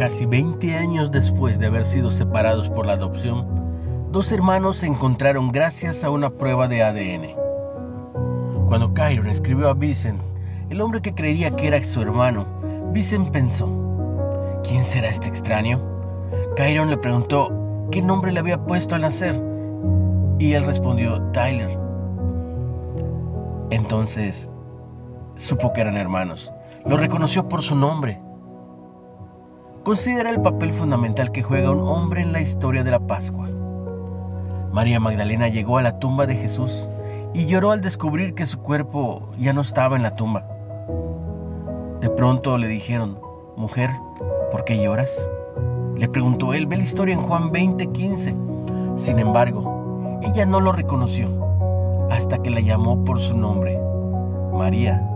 casi 20 años después de haber sido separados por la adopción, dos hermanos se encontraron gracias a una prueba de ADN. Cuando Kyron escribió a Vincent, el hombre que creería que era su hermano, Vincent pensó, ¿quién será este extraño? Kyron le preguntó qué nombre le había puesto al nacer y él respondió Tyler. Entonces supo que eran hermanos. Lo reconoció por su nombre. Considera el papel fundamental que juega un hombre en la historia de la Pascua. María Magdalena llegó a la tumba de Jesús y lloró al descubrir que su cuerpo ya no estaba en la tumba. De pronto le dijeron, mujer, ¿por qué lloras? Le preguntó él, ve la historia en Juan 20:15. Sin embargo, ella no lo reconoció hasta que la llamó por su nombre, María.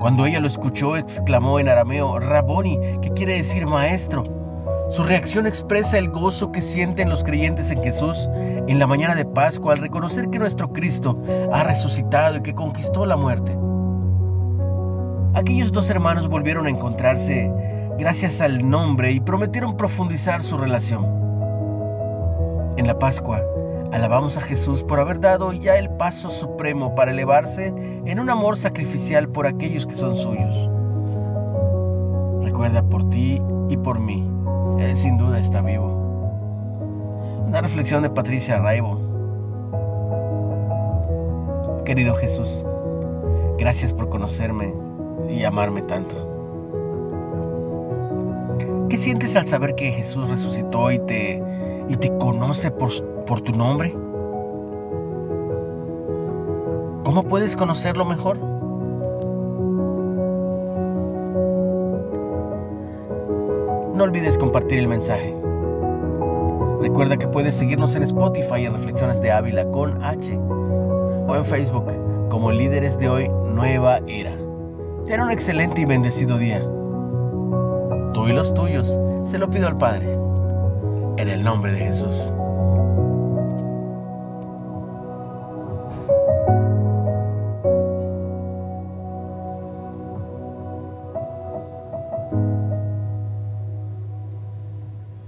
Cuando ella lo escuchó, exclamó en arameo, Raboni, que quiere decir maestro. Su reacción expresa el gozo que sienten los creyentes en Jesús en la mañana de Pascua al reconocer que nuestro Cristo ha resucitado y que conquistó la muerte. Aquellos dos hermanos volvieron a encontrarse gracias al nombre y prometieron profundizar su relación. En la Pascua, alabamos a Jesús por haber dado ya el paso supremo para elevarse en un amor sacrificial por aquellos que son suyos. Recuerda por ti y por mí, Él sin duda está vivo. Una reflexión de Patricia Raibo. Querido Jesús, gracias por conocerme y amarme tanto. ¿Qué sientes al saber que Jesús resucitó y te, y te conoce por, por tu nombre? ¿Cómo puedes conocerlo mejor? No olvides compartir el mensaje. Recuerda que puedes seguirnos en Spotify en Reflexiones de Ávila con H o en Facebook como Líderes de Hoy Nueva Era. Ten un excelente y bendecido día. Y los tuyos se lo pido al Padre. En el nombre de Jesús.